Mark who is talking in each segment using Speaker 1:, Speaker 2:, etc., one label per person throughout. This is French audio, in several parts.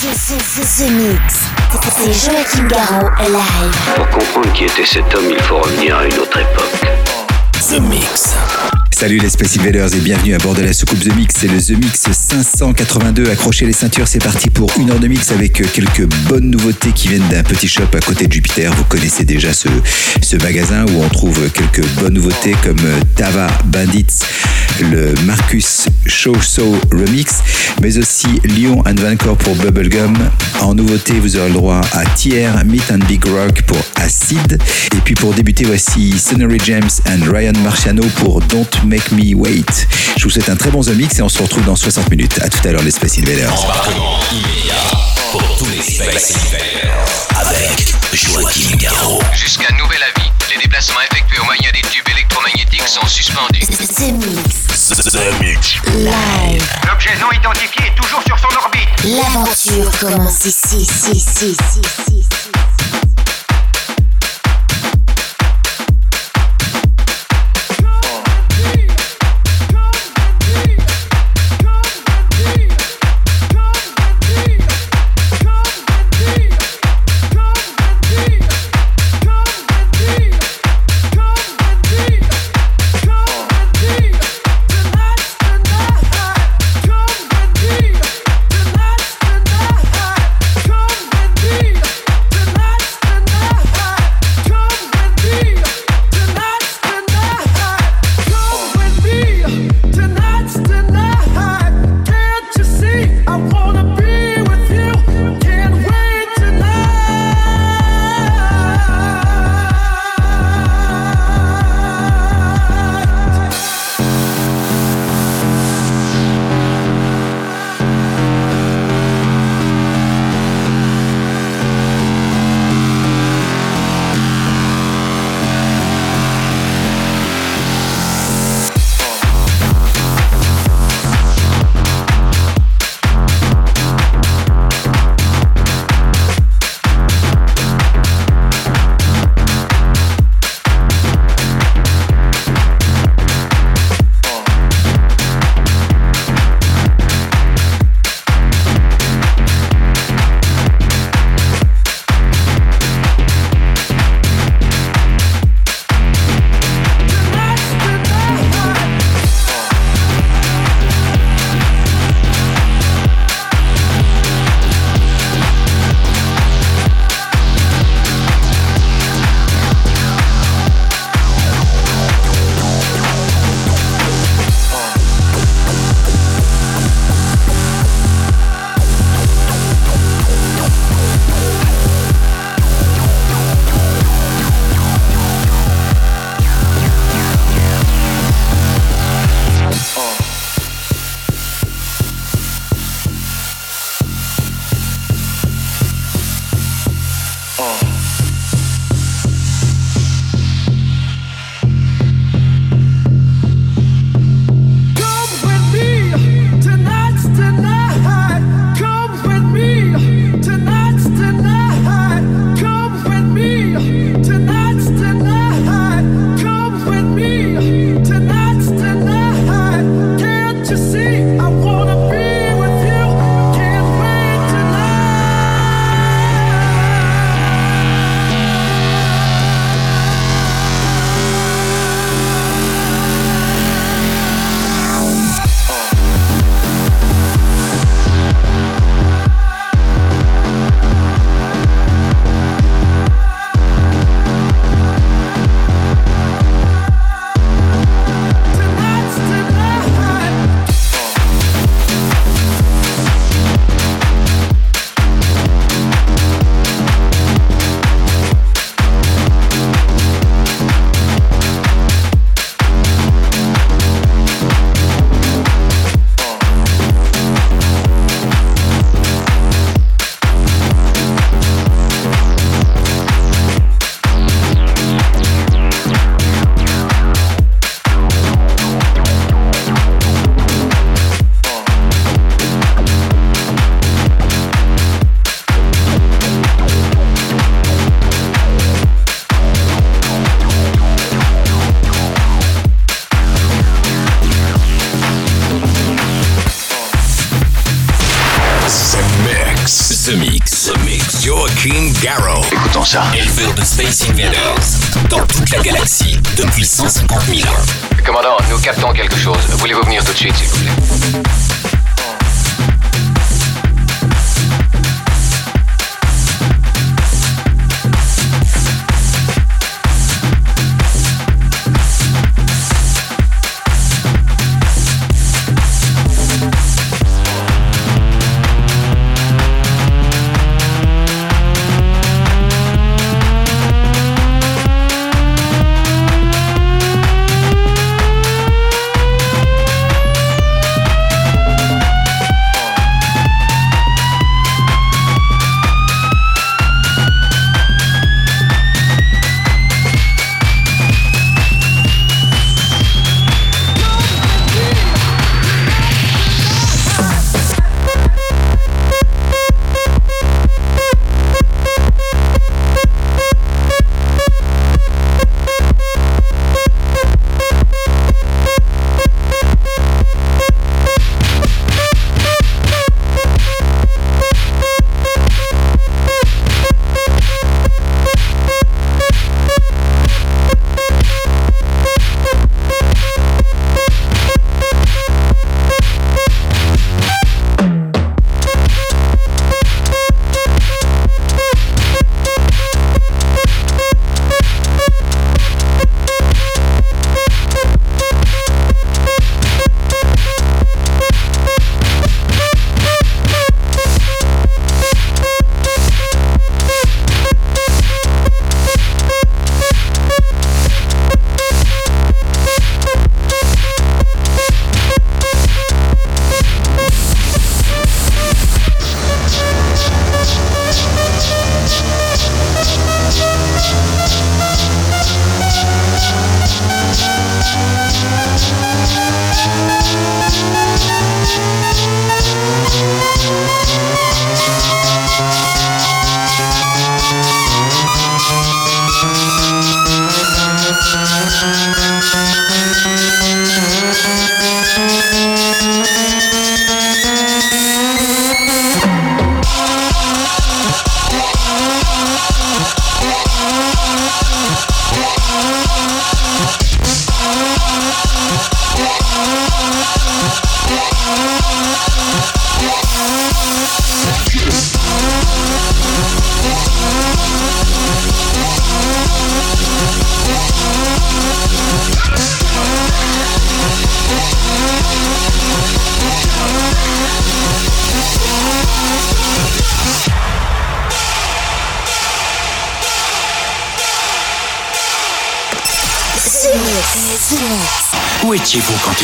Speaker 1: The, Mix. C'est Joachim Garraud live.
Speaker 2: Pour comprendre qui était cet homme, il faut revenir à une autre époque.
Speaker 3: The Mix.
Speaker 4: Salut les Space Invaders et bienvenue à bord de la soucoupe The Mix. C'est le The Mix 582. Accrochez les ceintures, c'est parti pour une heure de mix avec quelques bonnes nouveautés qui viennent d'un petit shop à côté de Jupiter. Vous connaissez déjà ce, ce magasin où on trouve quelques bonnes nouveautés comme Tava Bandits, le Marcus Show Show Remix, mais aussi Lyon and Vancouver pour Bubblegum. En nouveauté, vous aurez le droit à Tier, Meet and Big Rock pour Acid. Et puis pour débuter, voici Sonny James and Ryan Marciano pour Don't Make Me Wait. Je vous souhaite un très bon The Mix et on se retrouve dans 60 minutes. À tout à l'heure les Space Invaders.
Speaker 3: Embarquement immédiat pour tous les Space Invaders avec Joachim Garraud.
Speaker 5: Jusqu'à nouvel avis, les déplacements effectués au moyen des tubes électromagnétiques sont suspendus.
Speaker 1: The Mix.
Speaker 3: The Mix.
Speaker 1: Live.
Speaker 6: L'objet non identifié est toujours sur son orbite.
Speaker 1: L'aventure commence ici, ici, ici, ici, ici.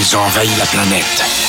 Speaker 7: Ils ont envahi la planète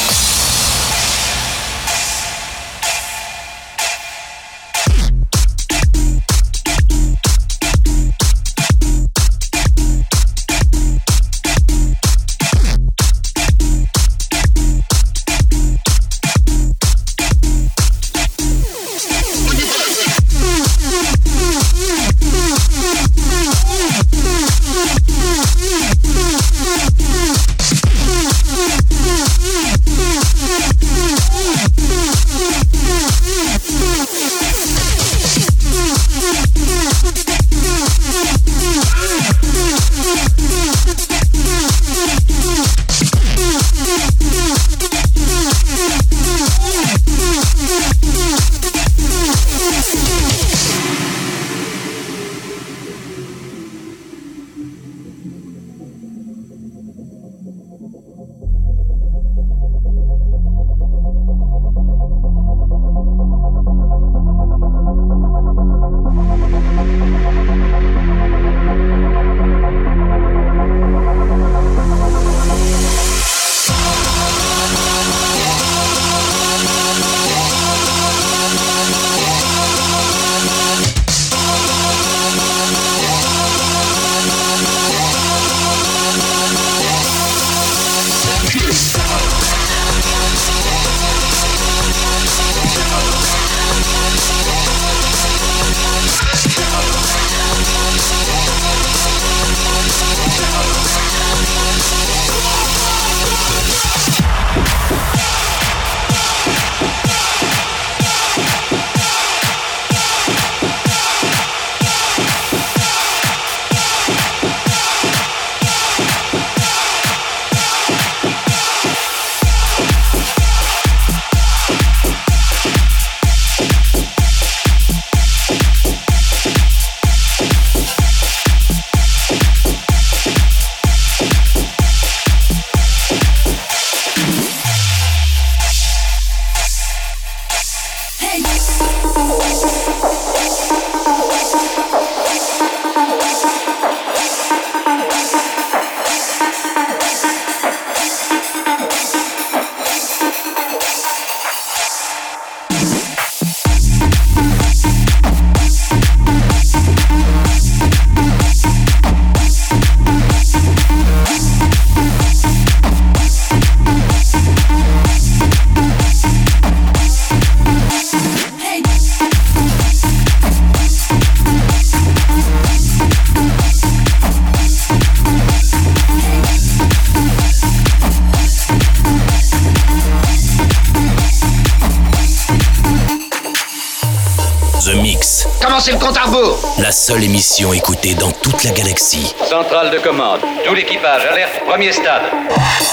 Speaker 6: le compte à rebours.
Speaker 3: La seule émission écoutée dans toute la galaxie.
Speaker 5: Centrale de commande. Tout l'équipage, alerte, premier stade.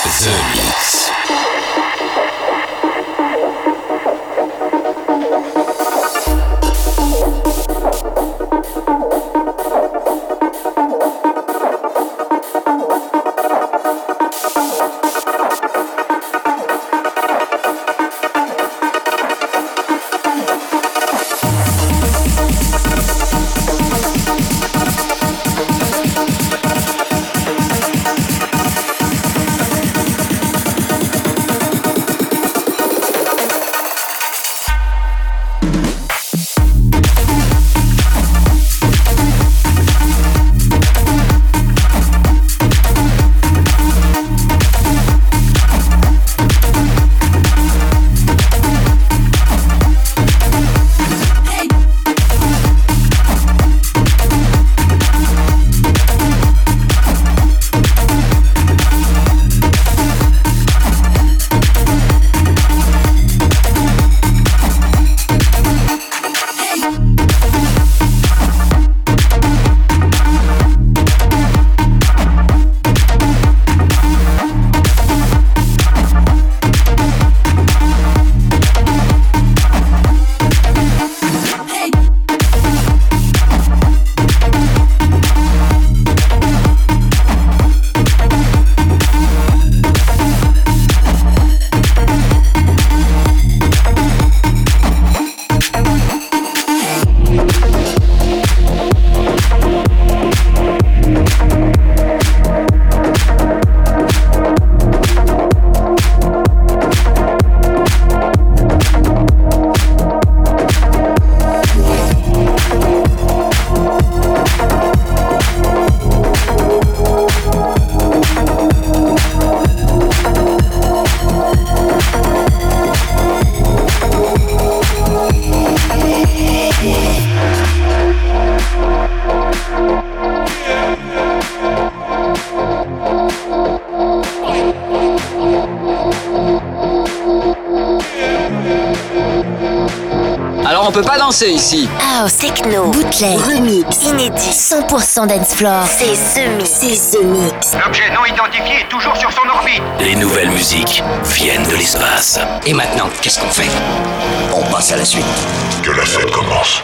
Speaker 3: The
Speaker 7: Et maintenant, qu'est-ce qu'on fait? On passe à la suite.
Speaker 8: Que la fête commence.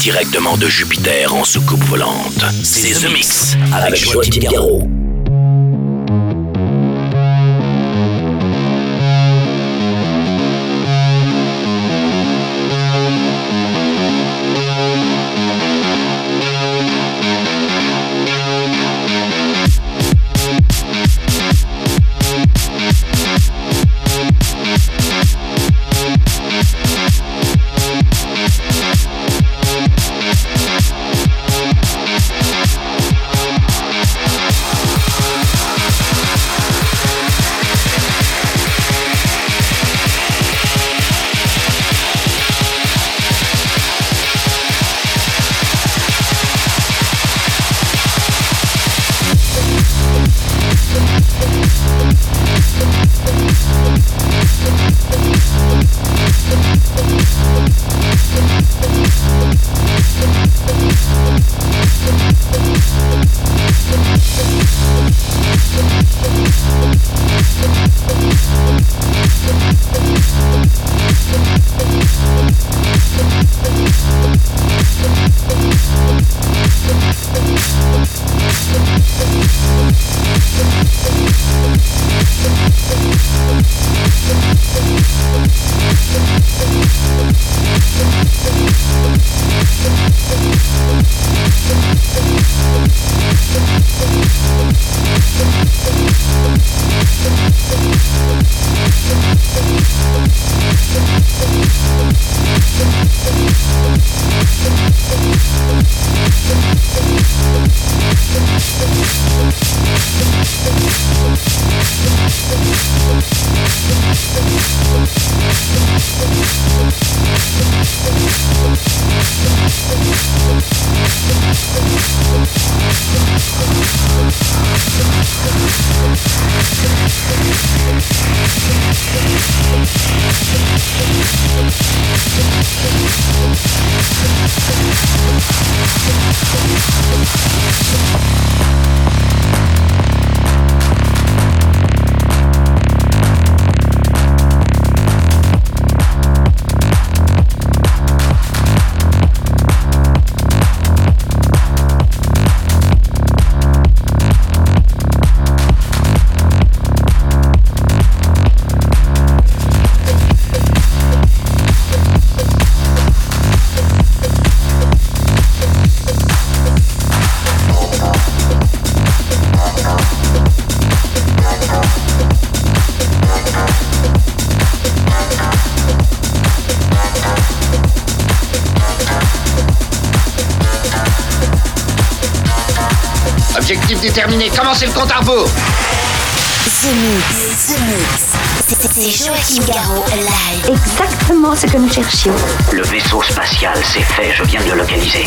Speaker 3: directement de Jupiter en soucoupe volante. C'est The Mix avec, avec
Speaker 6: Joachim Déterminé. Commencez le compte à rebours.
Speaker 1: The Mix. The C'est live.
Speaker 9: Exactement ce que nous cherchions.
Speaker 2: Le vaisseau spatial, c'est fait. Je viens de le localiser.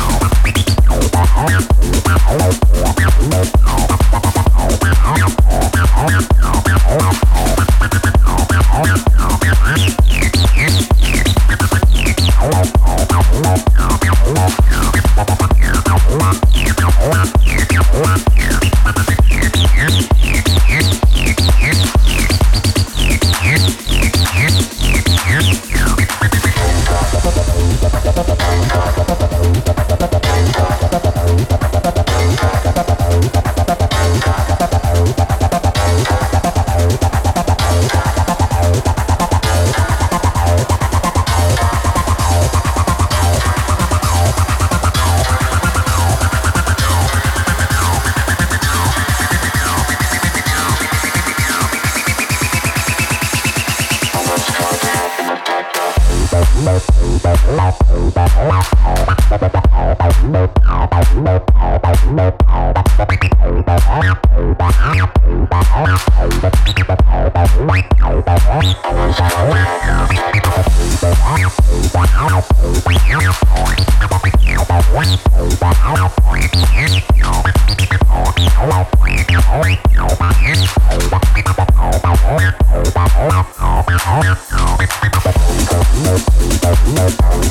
Speaker 10: Thank Nope.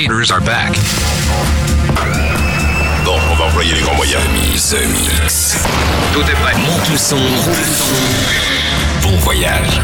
Speaker 10: Invaders are back.
Speaker 11: Bon, on va envoyer les grands moyens.
Speaker 12: The Mix.
Speaker 5: Tout est prêt.
Speaker 12: Monte le son. Bon voyage.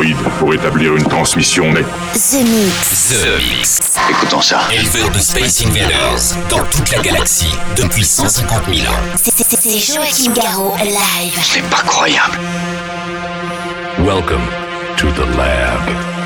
Speaker 11: Champ d'astéroïdes pour établir une transmission nette.
Speaker 1: The Mix.
Speaker 12: The Mix.
Speaker 2: Écoutons ça.
Speaker 12: Éleveur de Space Invaders dans toute la galaxie depuis 150 000 ans.
Speaker 1: C'est Joachim Garraud live.
Speaker 2: C'est pas croyable.
Speaker 11: Welcome to the lab.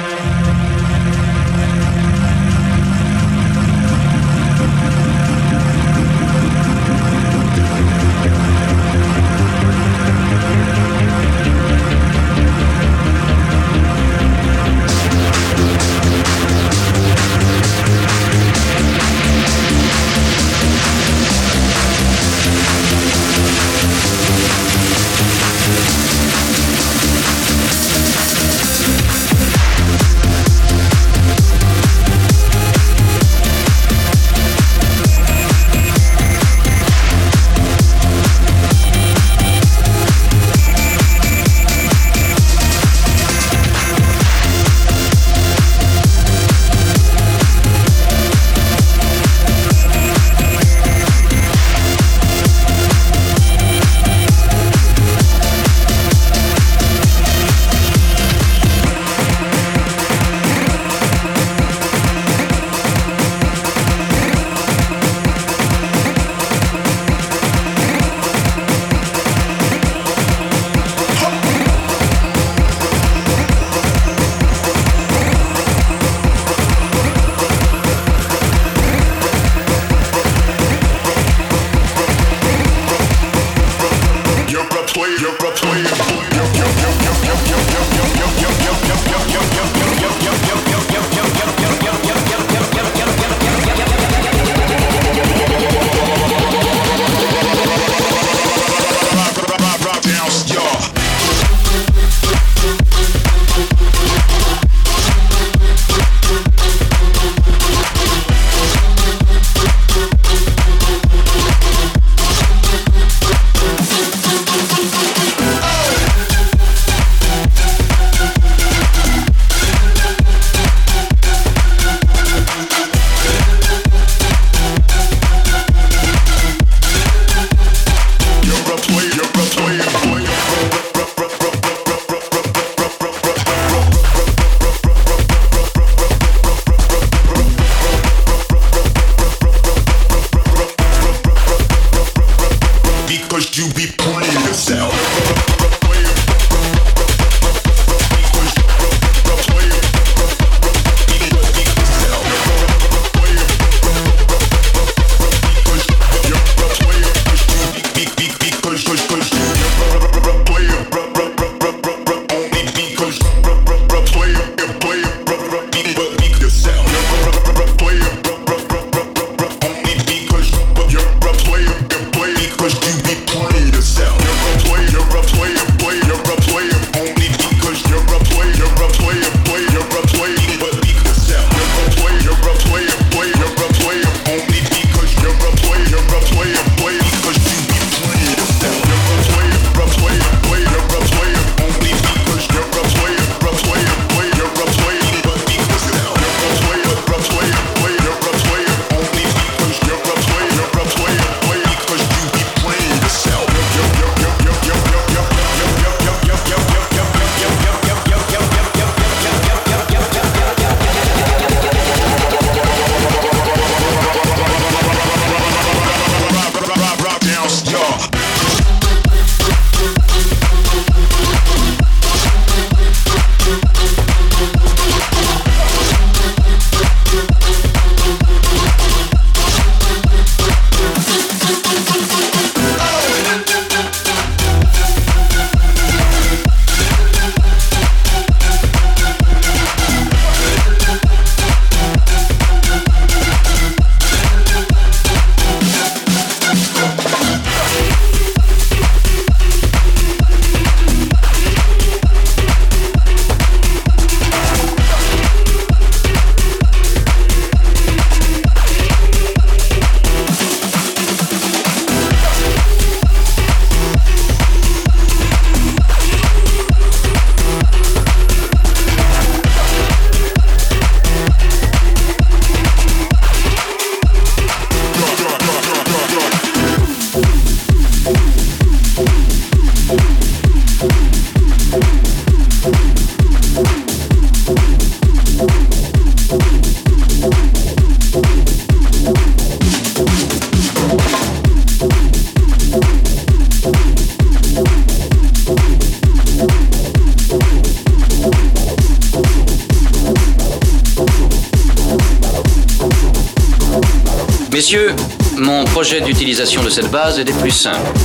Speaker 13: Projet d'utilisation de cette base est des plus simples.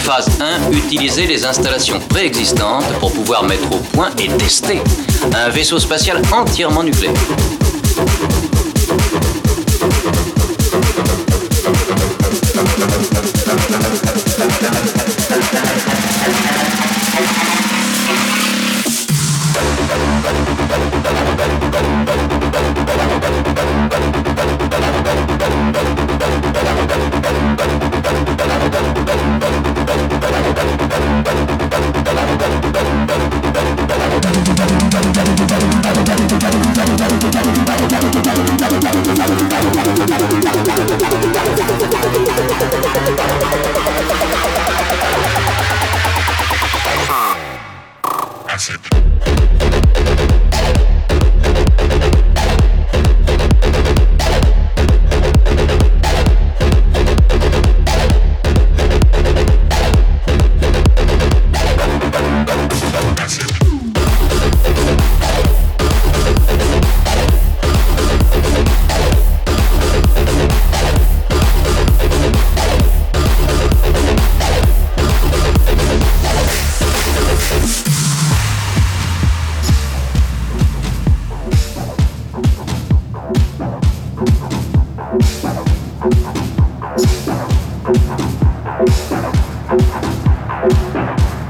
Speaker 13: Phase 1, utiliser les installations préexistantes pour pouvoir mettre au point et tester un vaisseau spatial entièrement nucléaire.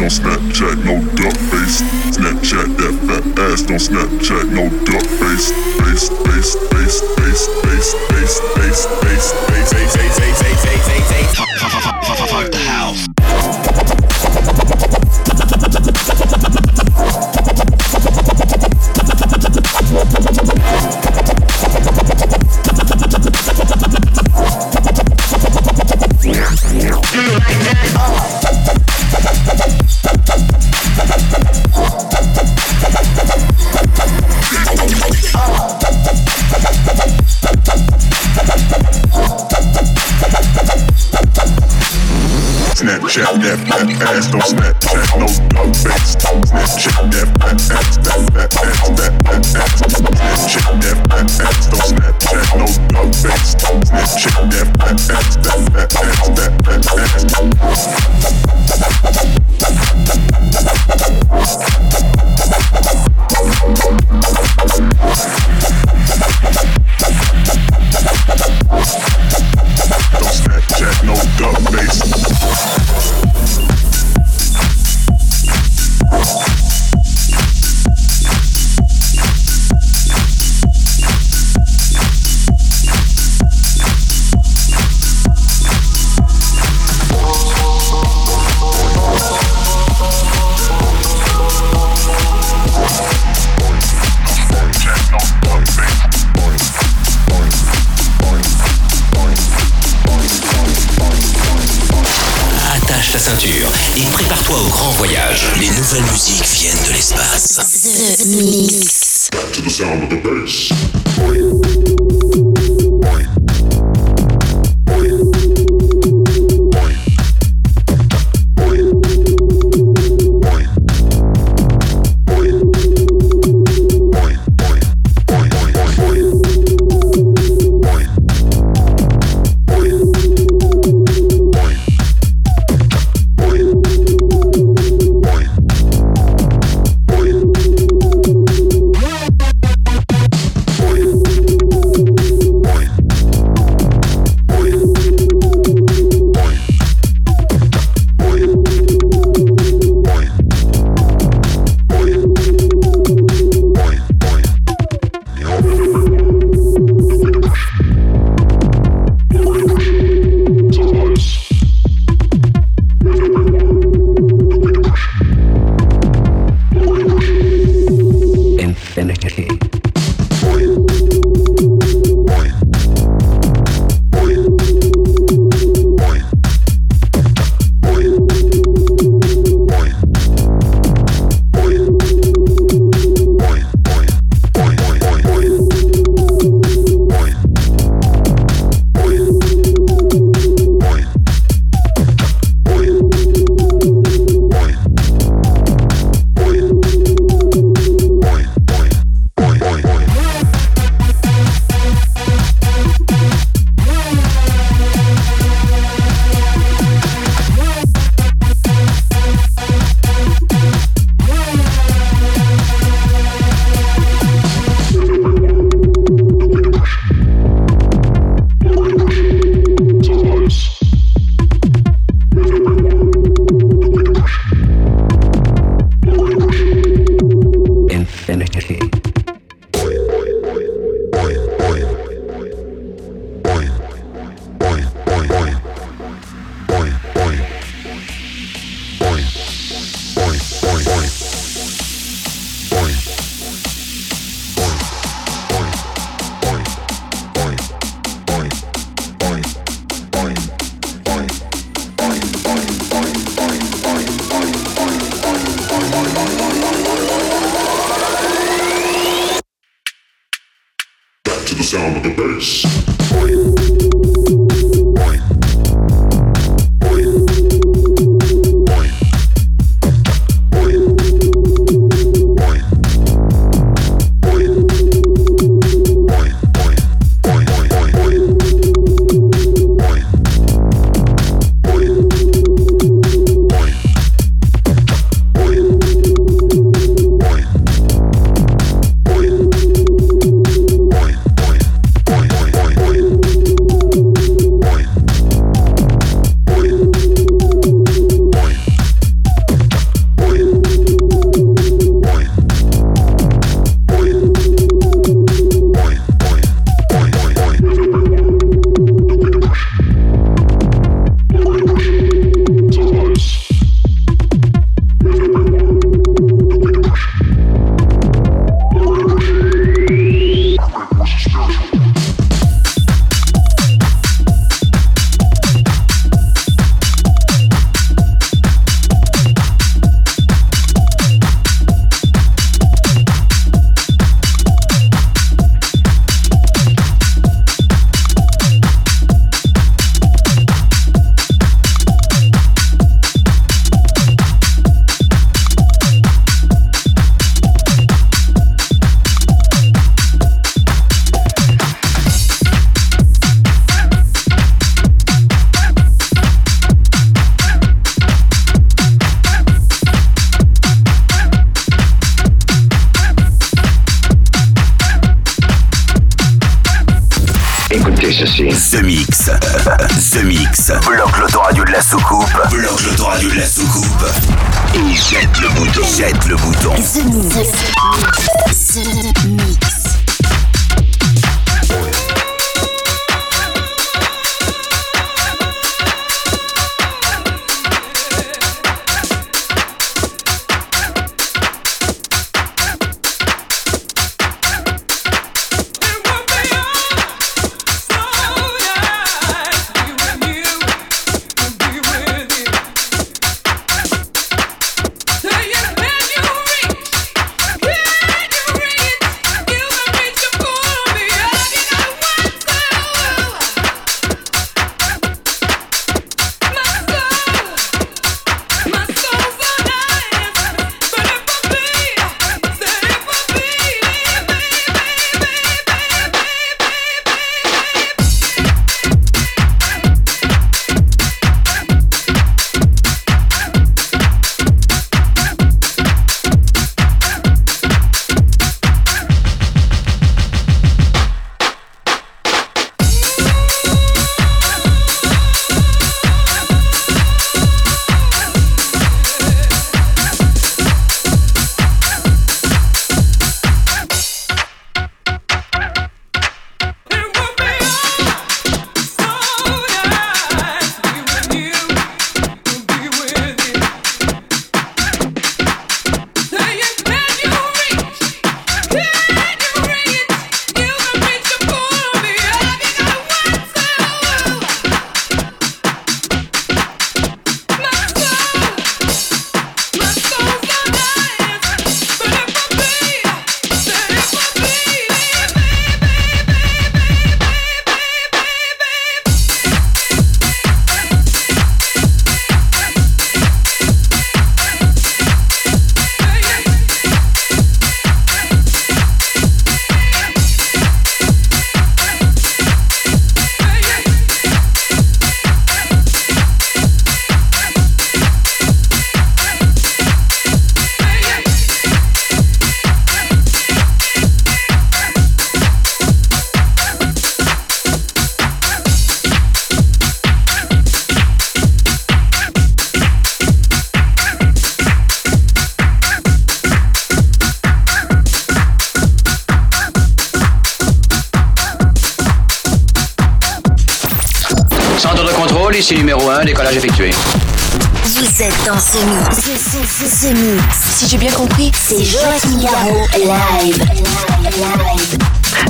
Speaker 8: don't Snapchat, no duck face. Snapchat that fat ass, don't Snapchat, no duck face. Face, face, face, face, face, face, face, face. face. Shut that fat ass, don't snap, snap, no dumb face. don't
Speaker 3: snap, that musiques viennent de l'espace.
Speaker 1: The Mix.
Speaker 8: to the
Speaker 3: sound of the bass.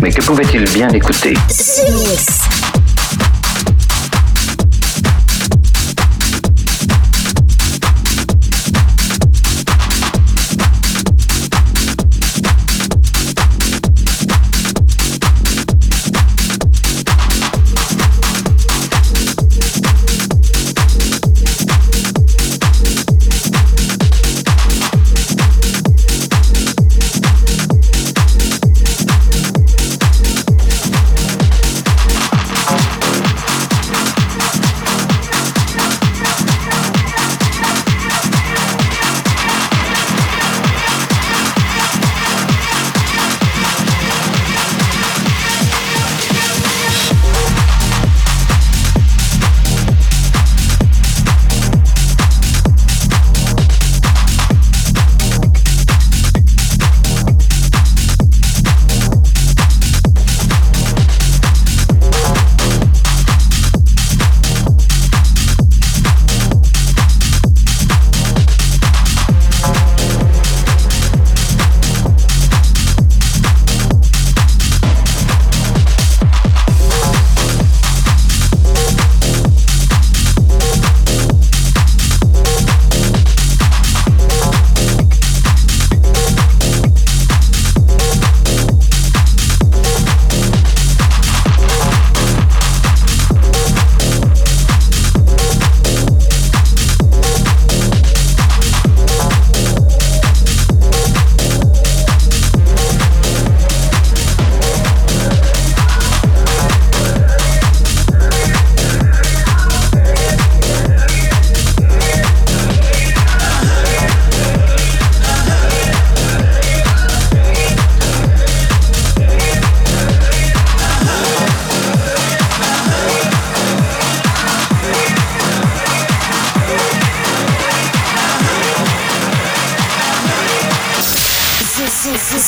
Speaker 1: Mais que pouvait-il bien écouter?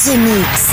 Speaker 14: The Mix.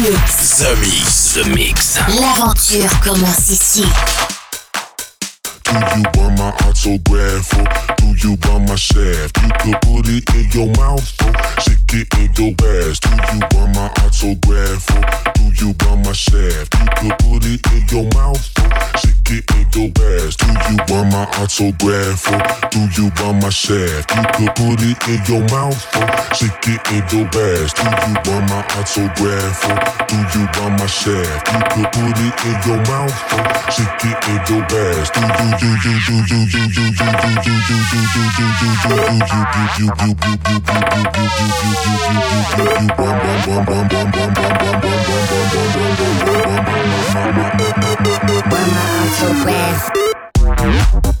Speaker 15: Mix.
Speaker 1: The Mix.
Speaker 3: The Mix.
Speaker 1: L'aventure commence ici.
Speaker 8: Do you want my autograph do you want my shaft? You could put it in your mouth or stick it in your ass. Do you want my autograph or do you want my shaft? You could put it in your mouth or stick it in your ass. Do you want my autograph or do you want my shaft? You could put it in your mouth or stick it in your ass. Do you want my autograph or do you want my shaft? You could put it in your mouth or stick it in your ass. Do you do you do you do you do you do you do you We're not to rest.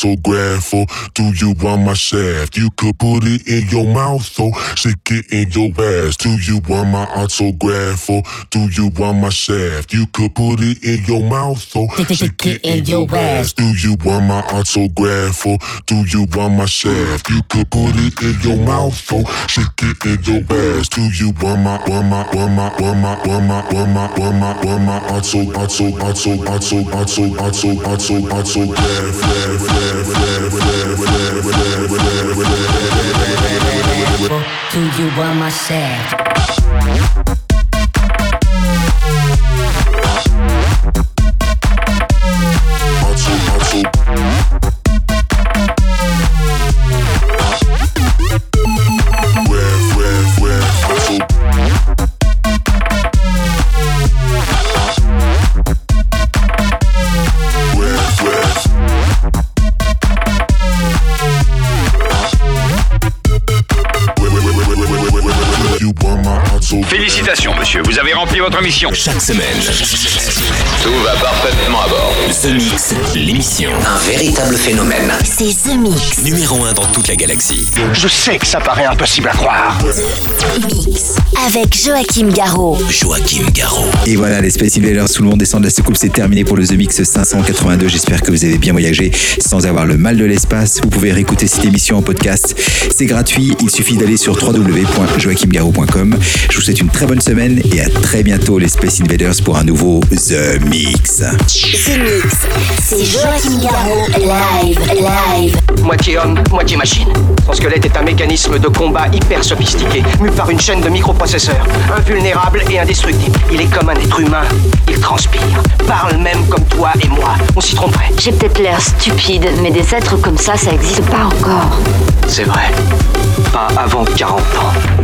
Speaker 8: so great or do you want my shaft? You could put it in your mouth or stick it in your ass. Do you want my autograph or do you want my shaft? You could put it in your mouth or stick it in your ass. Do you want my autograph or do you want my shaft? You could put it in your mouth or stick it in your ass. Do you want my want my want my want my want my want my want my want my auto auto auto auto auto auto auto autograph?
Speaker 16: Do you want my Thank.
Speaker 6: Félicitations, monsieur, vous avez rempli votre mission.
Speaker 3: Chaque semaine,
Speaker 5: Tout va parfaitement à bord.
Speaker 3: The Mix, l'émission.
Speaker 17: Un véritable phénomène.
Speaker 1: C'est The Mix.
Speaker 3: Numéro 1 dans toute la galaxie.
Speaker 15: Je sais que ça paraît impossible à croire.
Speaker 1: The Mix. Avec Joachim Garraud.
Speaker 3: Joachim Garraud.
Speaker 4: Et voilà, les Space Invaders, tout le monde descend de la soucoupe, c'est terminé pour le The Mix 582. J'espère que vous avez bien voyagé sans avoir le mal de l'espace. Vous pouvez réécouter cette émission en podcast. C'est gratuit, il suffit d'aller sur www.joachimgarraud.com. Je vous souhaite une très bonne semaine et à très bientôt les Space Invaders pour un nouveau The Mix.
Speaker 1: The Mix. C'est Joachim Garraud. Live. Live.
Speaker 18: Moitié homme, moitié machine. Son squelette est un mécanisme de combat hyper sophistiqué, mu par une chaîne de microprocesseurs, invulnérable et indestructible. Il est comme un être humain. Il transpire, parle même comme toi et moi. On s'y tromperait.
Speaker 9: J'ai peut-être l'air stupide, mais des êtres comme ça, ça existe pas encore.
Speaker 18: C'est vrai. Pas avant 40 ans.